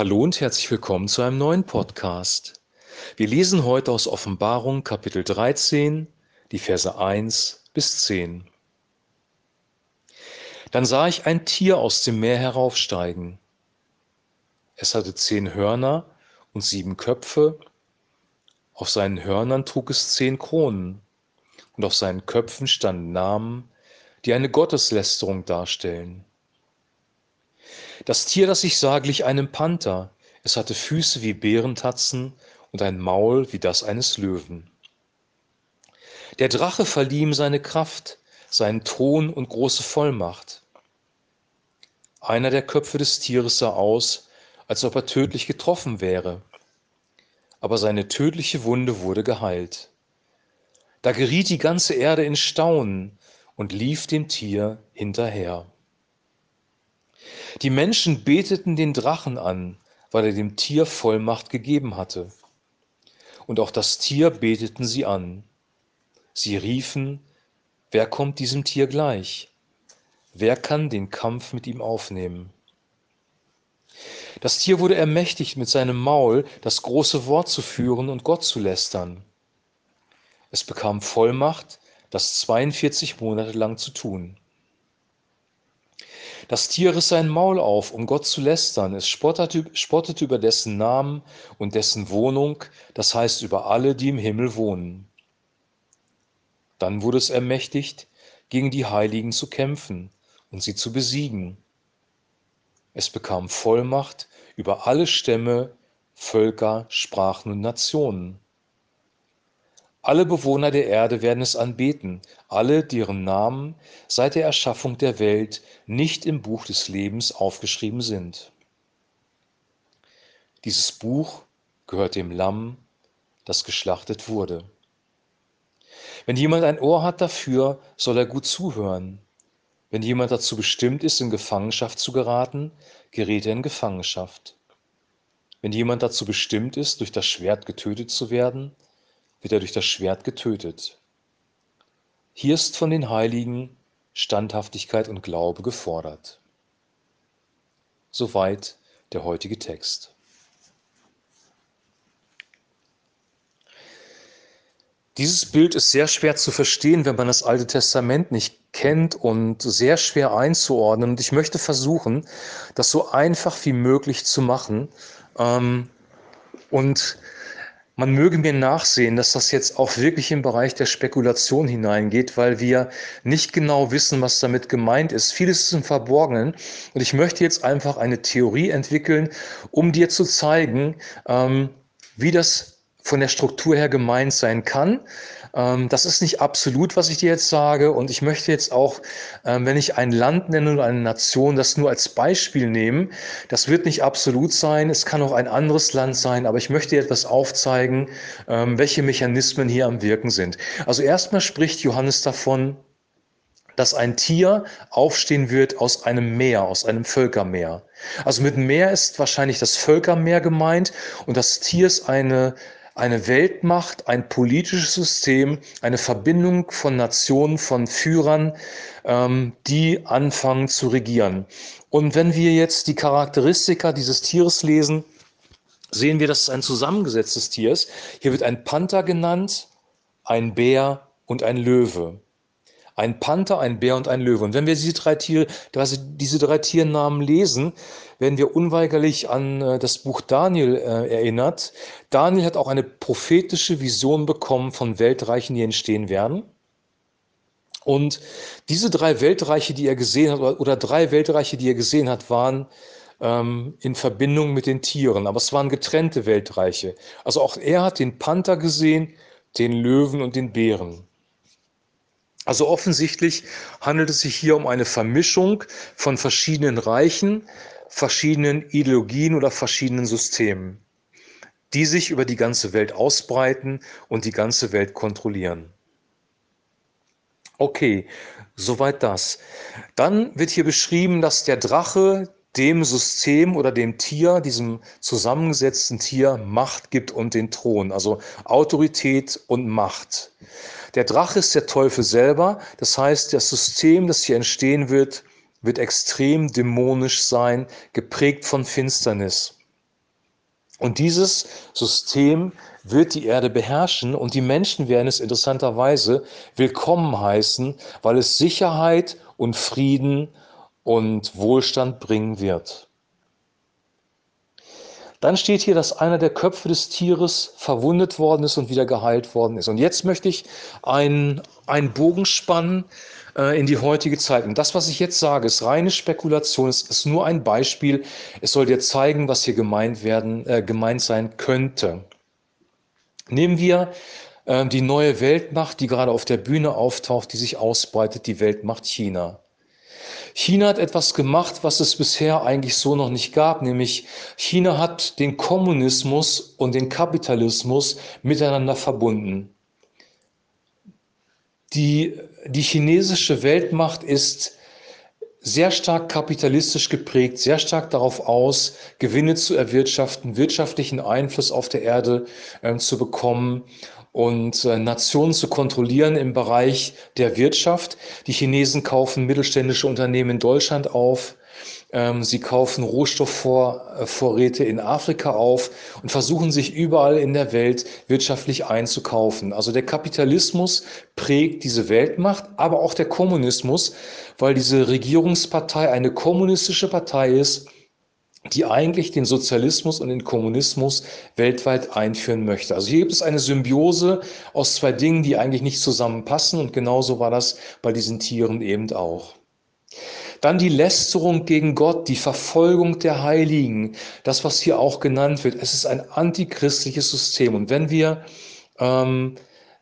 Hallo und herzlich willkommen zu einem neuen Podcast. Wir lesen heute aus Offenbarung Kapitel 13, die Verse 1 bis 10. Dann sah ich ein Tier aus dem Meer heraufsteigen. Es hatte zehn Hörner und sieben Köpfe. Auf seinen Hörnern trug es zehn Kronen und auf seinen Köpfen standen Namen, die eine Gotteslästerung darstellen. Das Tier, das ich sah, glich einem Panther. Es hatte Füße wie Bärentatzen und ein Maul wie das eines Löwen. Der Drache verlieh ihm seine Kraft, seinen Thron und große Vollmacht. Einer der Köpfe des Tieres sah aus, als ob er tödlich getroffen wäre, aber seine tödliche Wunde wurde geheilt. Da geriet die ganze Erde in Staunen und lief dem Tier hinterher. Die Menschen beteten den Drachen an, weil er dem Tier Vollmacht gegeben hatte. Und auch das Tier beteten sie an. Sie riefen, wer kommt diesem Tier gleich? Wer kann den Kampf mit ihm aufnehmen? Das Tier wurde ermächtigt, mit seinem Maul das große Wort zu führen und Gott zu lästern. Es bekam Vollmacht, das 42 Monate lang zu tun. Das Tier riss sein Maul auf, um Gott zu lästern. Es spottete, spottete über dessen Namen und dessen Wohnung, das heißt über alle, die im Himmel wohnen. Dann wurde es ermächtigt, gegen die Heiligen zu kämpfen und sie zu besiegen. Es bekam Vollmacht über alle Stämme, Völker, Sprachen und Nationen. Alle Bewohner der Erde werden es anbeten, alle, deren Namen seit der Erschaffung der Welt nicht im Buch des Lebens aufgeschrieben sind. Dieses Buch gehört dem Lamm, das geschlachtet wurde. Wenn jemand ein Ohr hat dafür, soll er gut zuhören. Wenn jemand dazu bestimmt ist, in Gefangenschaft zu geraten, gerät er in Gefangenschaft. Wenn jemand dazu bestimmt ist, durch das Schwert getötet zu werden, wird er durch das Schwert getötet. Hier ist von den Heiligen Standhaftigkeit und Glaube gefordert. Soweit der heutige Text. Dieses Bild ist sehr schwer zu verstehen, wenn man das Alte Testament nicht kennt und sehr schwer einzuordnen. Und ich möchte versuchen, das so einfach wie möglich zu machen. Ähm, und man möge mir nachsehen, dass das jetzt auch wirklich im Bereich der Spekulation hineingeht, weil wir nicht genau wissen, was damit gemeint ist. Vieles ist im Verborgenen. Und ich möchte jetzt einfach eine Theorie entwickeln, um dir zu zeigen, ähm, wie das von der Struktur her gemeint sein kann. Ähm, das ist nicht absolut, was ich dir jetzt sage. Und ich möchte jetzt auch, ähm, wenn ich ein Land nenne oder eine Nation, das nur als Beispiel nehmen. Das wird nicht absolut sein. Es kann auch ein anderes Land sein. Aber ich möchte dir etwas aufzeigen, ähm, welche Mechanismen hier am Wirken sind. Also erstmal spricht Johannes davon, dass ein Tier aufstehen wird aus einem Meer, aus einem Völkermeer. Also mit Meer ist wahrscheinlich das Völkermeer gemeint und das Tier ist eine eine Weltmacht, ein politisches System, eine Verbindung von Nationen, von Führern, ähm, die anfangen zu regieren. Und wenn wir jetzt die Charakteristika dieses Tieres lesen, sehen wir, dass es ein zusammengesetztes Tier ist. Hier wird ein Panther genannt, ein Bär und ein Löwe. Ein Panther, ein Bär und ein Löwe. Und wenn wir diese drei, Tiere, diese drei Tiernamen lesen, werden wir unweigerlich an äh, das Buch Daniel äh, erinnert. Daniel hat auch eine prophetische Vision bekommen von Weltreichen, die entstehen werden. Und diese drei Weltreiche, die er gesehen hat, oder, oder drei Weltreiche, die er gesehen hat, waren ähm, in Verbindung mit den Tieren. Aber es waren getrennte Weltreiche. Also auch er hat den Panther gesehen, den Löwen und den Bären. Also offensichtlich handelt es sich hier um eine Vermischung von verschiedenen Reichen, verschiedenen Ideologien oder verschiedenen Systemen, die sich über die ganze Welt ausbreiten und die ganze Welt kontrollieren. Okay, soweit das. Dann wird hier beschrieben, dass der Drache dem System oder dem Tier, diesem zusammengesetzten Tier, Macht gibt und den Thron, also Autorität und Macht. Der Drache ist der Teufel selber, das heißt, das System, das hier entstehen wird, wird extrem dämonisch sein, geprägt von Finsternis. Und dieses System wird die Erde beherrschen und die Menschen werden es interessanterweise willkommen heißen, weil es Sicherheit und Frieden und Wohlstand bringen wird. Dann steht hier, dass einer der Köpfe des Tieres verwundet worden ist und wieder geheilt worden ist. Und jetzt möchte ich einen, einen Bogen spannen äh, in die heutige Zeit. Und das, was ich jetzt sage, ist reine Spekulation, es ist nur ein Beispiel. Es soll dir zeigen, was hier gemeint, werden, äh, gemeint sein könnte. Nehmen wir äh, die neue Weltmacht, die gerade auf der Bühne auftaucht, die sich ausbreitet, die Weltmacht China. China hat etwas gemacht, was es bisher eigentlich so noch nicht gab, nämlich China hat den Kommunismus und den Kapitalismus miteinander verbunden. Die, die chinesische Weltmacht ist sehr stark kapitalistisch geprägt, sehr stark darauf aus, Gewinne zu erwirtschaften, wirtschaftlichen Einfluss auf der Erde äh, zu bekommen und äh, Nationen zu kontrollieren im Bereich der Wirtschaft. Die Chinesen kaufen mittelständische Unternehmen in Deutschland auf. Ähm, sie kaufen Rohstoffvorräte in Afrika auf und versuchen sich überall in der Welt wirtschaftlich einzukaufen. Also der Kapitalismus prägt diese Weltmacht, aber auch der Kommunismus, weil diese Regierungspartei eine kommunistische Partei ist, die eigentlich den Sozialismus und den Kommunismus weltweit einführen möchte. Also hier gibt es eine Symbiose aus zwei Dingen, die eigentlich nicht zusammenpassen und genauso war das bei diesen Tieren eben auch. Dann die Lästerung gegen Gott, die Verfolgung der Heiligen, das, was hier auch genannt wird. Es ist ein antichristliches System. Und wenn wir, ähm,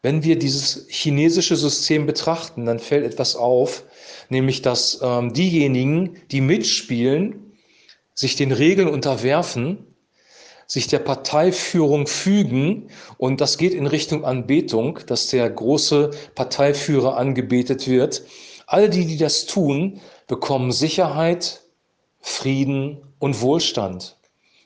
wenn wir dieses chinesische System betrachten, dann fällt etwas auf, nämlich dass ähm, diejenigen, die mitspielen, sich den Regeln unterwerfen, sich der Parteiführung fügen und das geht in Richtung Anbetung, dass der große Parteiführer angebetet wird. All die, die das tun, bekommen Sicherheit, Frieden und Wohlstand,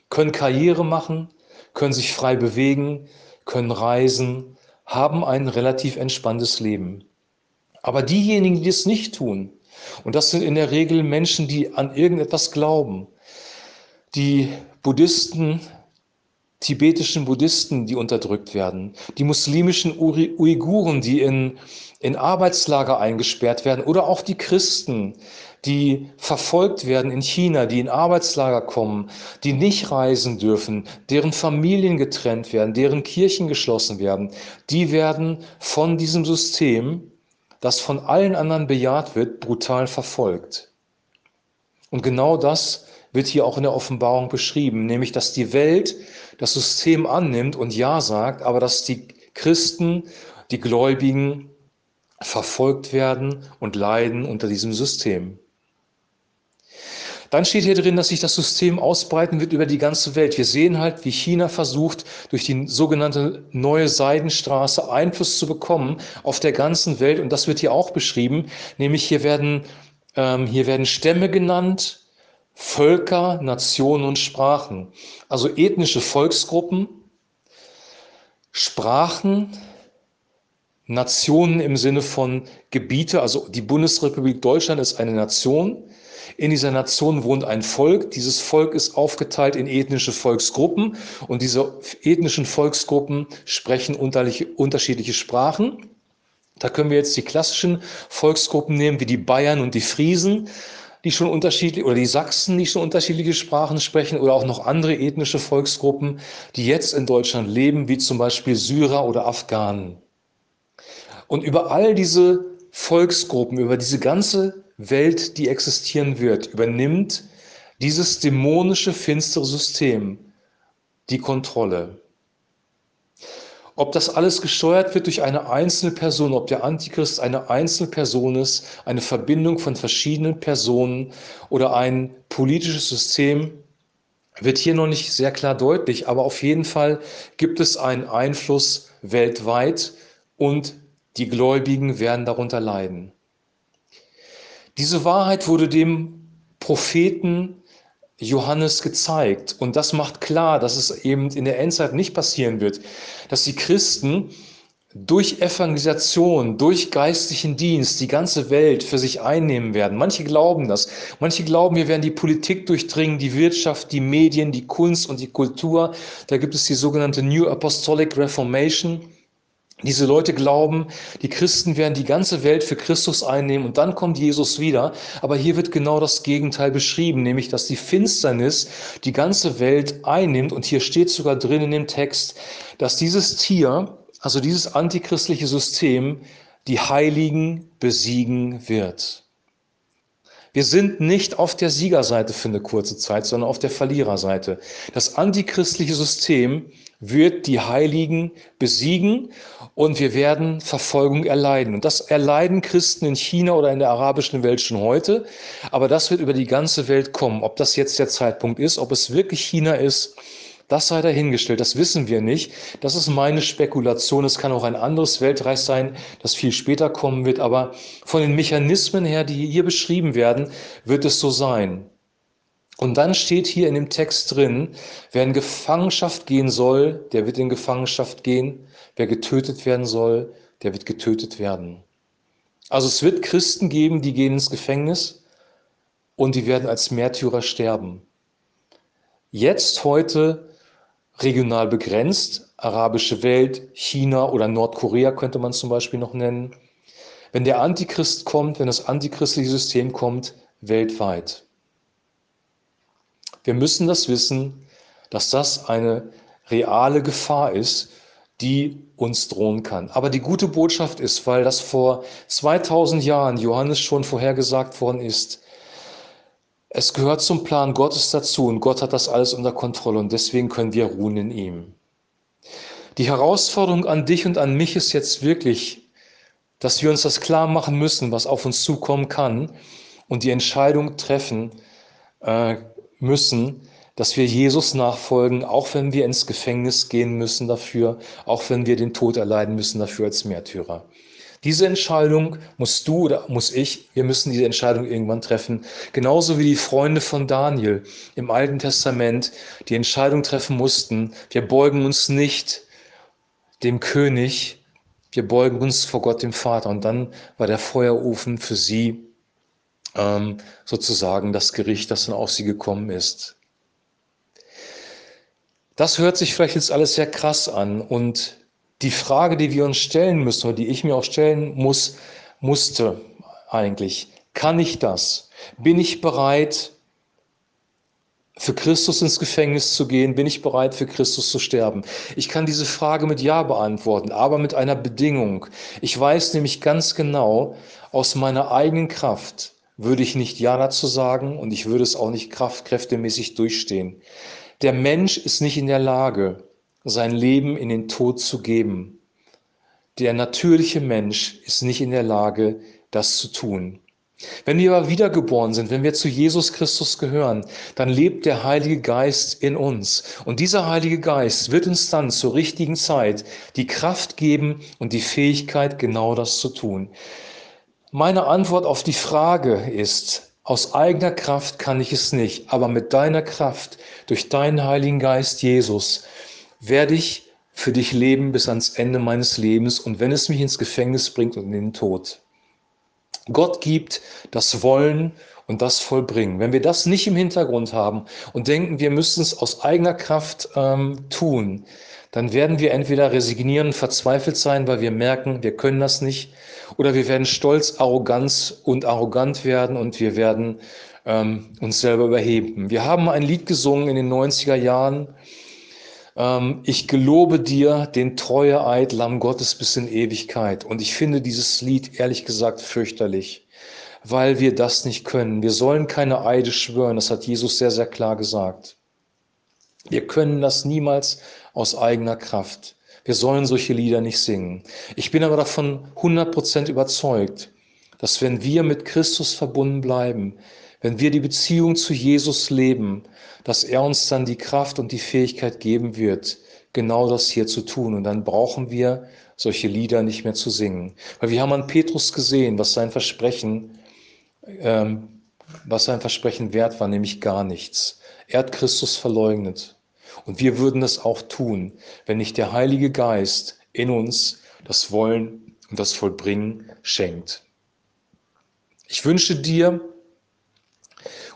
können Karriere machen, können sich frei bewegen, können reisen, haben ein relativ entspanntes Leben. Aber diejenigen, die es nicht tun, und das sind in der Regel Menschen, die an irgendetwas glauben, die Buddhisten, tibetischen Buddhisten, die unterdrückt werden, die muslimischen Uiguren, die in, in Arbeitslager eingesperrt werden, oder auch die Christen, die verfolgt werden in China, die in Arbeitslager kommen, die nicht reisen dürfen, deren Familien getrennt werden, deren Kirchen geschlossen werden, die werden von diesem System, das von allen anderen bejaht wird, brutal verfolgt. Und genau das wird hier auch in der Offenbarung beschrieben, nämlich dass die Welt das System annimmt und Ja sagt, aber dass die Christen, die Gläubigen verfolgt werden und leiden unter diesem System. Dann steht hier drin, dass sich das System ausbreiten wird über die ganze Welt. Wir sehen halt, wie China versucht, durch die sogenannte neue Seidenstraße Einfluss zu bekommen auf der ganzen Welt. Und das wird hier auch beschrieben, nämlich hier werden, ähm, hier werden Stämme genannt, Völker, Nationen und Sprachen. Also ethnische Volksgruppen, Sprachen, Nationen im Sinne von Gebiete. Also die Bundesrepublik Deutschland ist eine Nation. In dieser Nation wohnt ein Volk. Dieses Volk ist aufgeteilt in ethnische Volksgruppen und diese ethnischen Volksgruppen sprechen unterschiedliche Sprachen. Da können wir jetzt die klassischen Volksgruppen nehmen, wie die Bayern und die Friesen die schon unterschiedlich, oder die Sachsen, die schon unterschiedliche Sprachen sprechen, oder auch noch andere ethnische Volksgruppen, die jetzt in Deutschland leben, wie zum Beispiel Syrer oder Afghanen. Und über all diese Volksgruppen, über diese ganze Welt, die existieren wird, übernimmt dieses dämonische, finstere System die Kontrolle. Ob das alles gesteuert wird durch eine einzelne Person, ob der Antichrist eine einzelne Person ist, eine Verbindung von verschiedenen Personen oder ein politisches System, wird hier noch nicht sehr klar deutlich, aber auf jeden Fall gibt es einen Einfluss weltweit und die Gläubigen werden darunter leiden. Diese Wahrheit wurde dem Propheten Johannes gezeigt. Und das macht klar, dass es eben in der Endzeit nicht passieren wird, dass die Christen durch Evangelisation, durch geistlichen Dienst die ganze Welt für sich einnehmen werden. Manche glauben das. Manche glauben, wir werden die Politik durchdringen, die Wirtschaft, die Medien, die Kunst und die Kultur. Da gibt es die sogenannte New Apostolic Reformation. Diese Leute glauben, die Christen werden die ganze Welt für Christus einnehmen und dann kommt Jesus wieder. Aber hier wird genau das Gegenteil beschrieben, nämlich dass die Finsternis die ganze Welt einnimmt. Und hier steht sogar drin in dem Text, dass dieses Tier, also dieses antichristliche System, die Heiligen besiegen wird. Wir sind nicht auf der Siegerseite für eine kurze Zeit, sondern auf der Verliererseite. Das antichristliche System wird die Heiligen besiegen und wir werden Verfolgung erleiden. Und das erleiden Christen in China oder in der arabischen Welt schon heute, aber das wird über die ganze Welt kommen. Ob das jetzt der Zeitpunkt ist, ob es wirklich China ist, das sei dahingestellt, das wissen wir nicht. Das ist meine Spekulation. Es kann auch ein anderes Weltreich sein, das viel später kommen wird, aber von den Mechanismen her, die hier beschrieben werden, wird es so sein. Und dann steht hier in dem Text drin, wer in Gefangenschaft gehen soll, der wird in Gefangenschaft gehen. Wer getötet werden soll, der wird getötet werden. Also es wird Christen geben, die gehen ins Gefängnis und die werden als Märtyrer sterben. Jetzt, heute, regional begrenzt, arabische Welt, China oder Nordkorea könnte man zum Beispiel noch nennen. Wenn der Antichrist kommt, wenn das antichristliche System kommt, weltweit. Wir müssen das wissen, dass das eine reale Gefahr ist, die uns drohen kann. Aber die gute Botschaft ist, weil das vor 2000 Jahren Johannes schon vorhergesagt worden ist, es gehört zum Plan Gottes dazu und Gott hat das alles unter Kontrolle und deswegen können wir ruhen in ihm. Die Herausforderung an dich und an mich ist jetzt wirklich, dass wir uns das klar machen müssen, was auf uns zukommen kann und die Entscheidung treffen äh, müssen, dass wir Jesus nachfolgen, auch wenn wir ins Gefängnis gehen müssen dafür, auch wenn wir den Tod erleiden müssen dafür als Märtyrer. Diese Entscheidung musst du oder muss ich, wir müssen diese Entscheidung irgendwann treffen. Genauso wie die Freunde von Daniel im Alten Testament die Entscheidung treffen mussten, wir beugen uns nicht dem König, wir beugen uns vor Gott dem Vater. Und dann war der Feuerofen für sie ähm, sozusagen das Gericht, das dann auf sie gekommen ist. Das hört sich vielleicht jetzt alles sehr krass an und die Frage, die wir uns stellen müssen oder die ich mir auch stellen muss, musste eigentlich, kann ich das? Bin ich bereit, für Christus ins Gefängnis zu gehen? Bin ich bereit, für Christus zu sterben? Ich kann diese Frage mit Ja beantworten, aber mit einer Bedingung. Ich weiß nämlich ganz genau, aus meiner eigenen Kraft würde ich nicht Ja dazu sagen und ich würde es auch nicht kraftkräftemäßig durchstehen. Der Mensch ist nicht in der Lage, sein Leben in den Tod zu geben. Der natürliche Mensch ist nicht in der Lage, das zu tun. Wenn wir aber wiedergeboren sind, wenn wir zu Jesus Christus gehören, dann lebt der Heilige Geist in uns. Und dieser Heilige Geist wird uns dann zur richtigen Zeit die Kraft geben und die Fähigkeit, genau das zu tun. Meine Antwort auf die Frage ist, aus eigener Kraft kann ich es nicht, aber mit deiner Kraft, durch deinen Heiligen Geist, Jesus, werde ich für dich leben bis ans Ende meines Lebens und wenn es mich ins Gefängnis bringt und in den Tod. Gott gibt das Wollen und das Vollbringen. Wenn wir das nicht im Hintergrund haben und denken, wir müssen es aus eigener Kraft ähm, tun, dann werden wir entweder resignieren verzweifelt sein, weil wir merken, wir können das nicht, oder wir werden stolz, arrogant und arrogant werden und wir werden ähm, uns selber überheben. Wir haben ein Lied gesungen in den 90er Jahren, ich gelobe dir den treue Eid, Lamm Gottes bis in Ewigkeit. Und ich finde dieses Lied ehrlich gesagt fürchterlich, weil wir das nicht können. Wir sollen keine Eide schwören, das hat Jesus sehr, sehr klar gesagt. Wir können das niemals aus eigener Kraft. Wir sollen solche Lieder nicht singen. Ich bin aber davon 100% überzeugt, dass wenn wir mit Christus verbunden bleiben, wenn wir die Beziehung zu Jesus leben, dass er uns dann die Kraft und die Fähigkeit geben wird, genau das hier zu tun. Und dann brauchen wir solche Lieder nicht mehr zu singen. Weil wir haben an Petrus gesehen, was sein Versprechen, ähm, was sein Versprechen wert war, nämlich gar nichts. Er hat Christus verleugnet. Und wir würden das auch tun, wenn nicht der Heilige Geist in uns das Wollen und das Vollbringen schenkt. Ich wünsche dir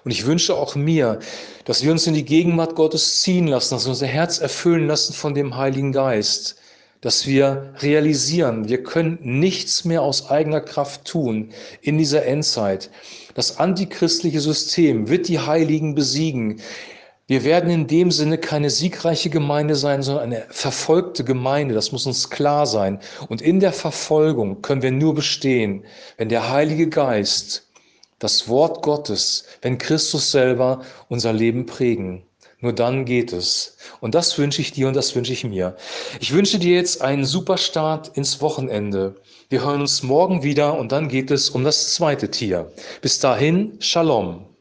und ich wünsche auch mir, dass wir uns in die Gegenwart Gottes ziehen lassen, dass wir unser Herz erfüllen lassen von dem Heiligen Geist, dass wir realisieren, wir können nichts mehr aus eigener Kraft tun in dieser Endzeit. Das antichristliche System wird die Heiligen besiegen. Wir werden in dem Sinne keine siegreiche Gemeinde sein, sondern eine verfolgte Gemeinde. Das muss uns klar sein. Und in der Verfolgung können wir nur bestehen, wenn der Heilige Geist, das Wort Gottes, wenn Christus selber unser Leben prägen. Nur dann geht es. Und das wünsche ich dir und das wünsche ich mir. Ich wünsche dir jetzt einen super Start ins Wochenende. Wir hören uns morgen wieder und dann geht es um das zweite Tier. Bis dahin, Shalom.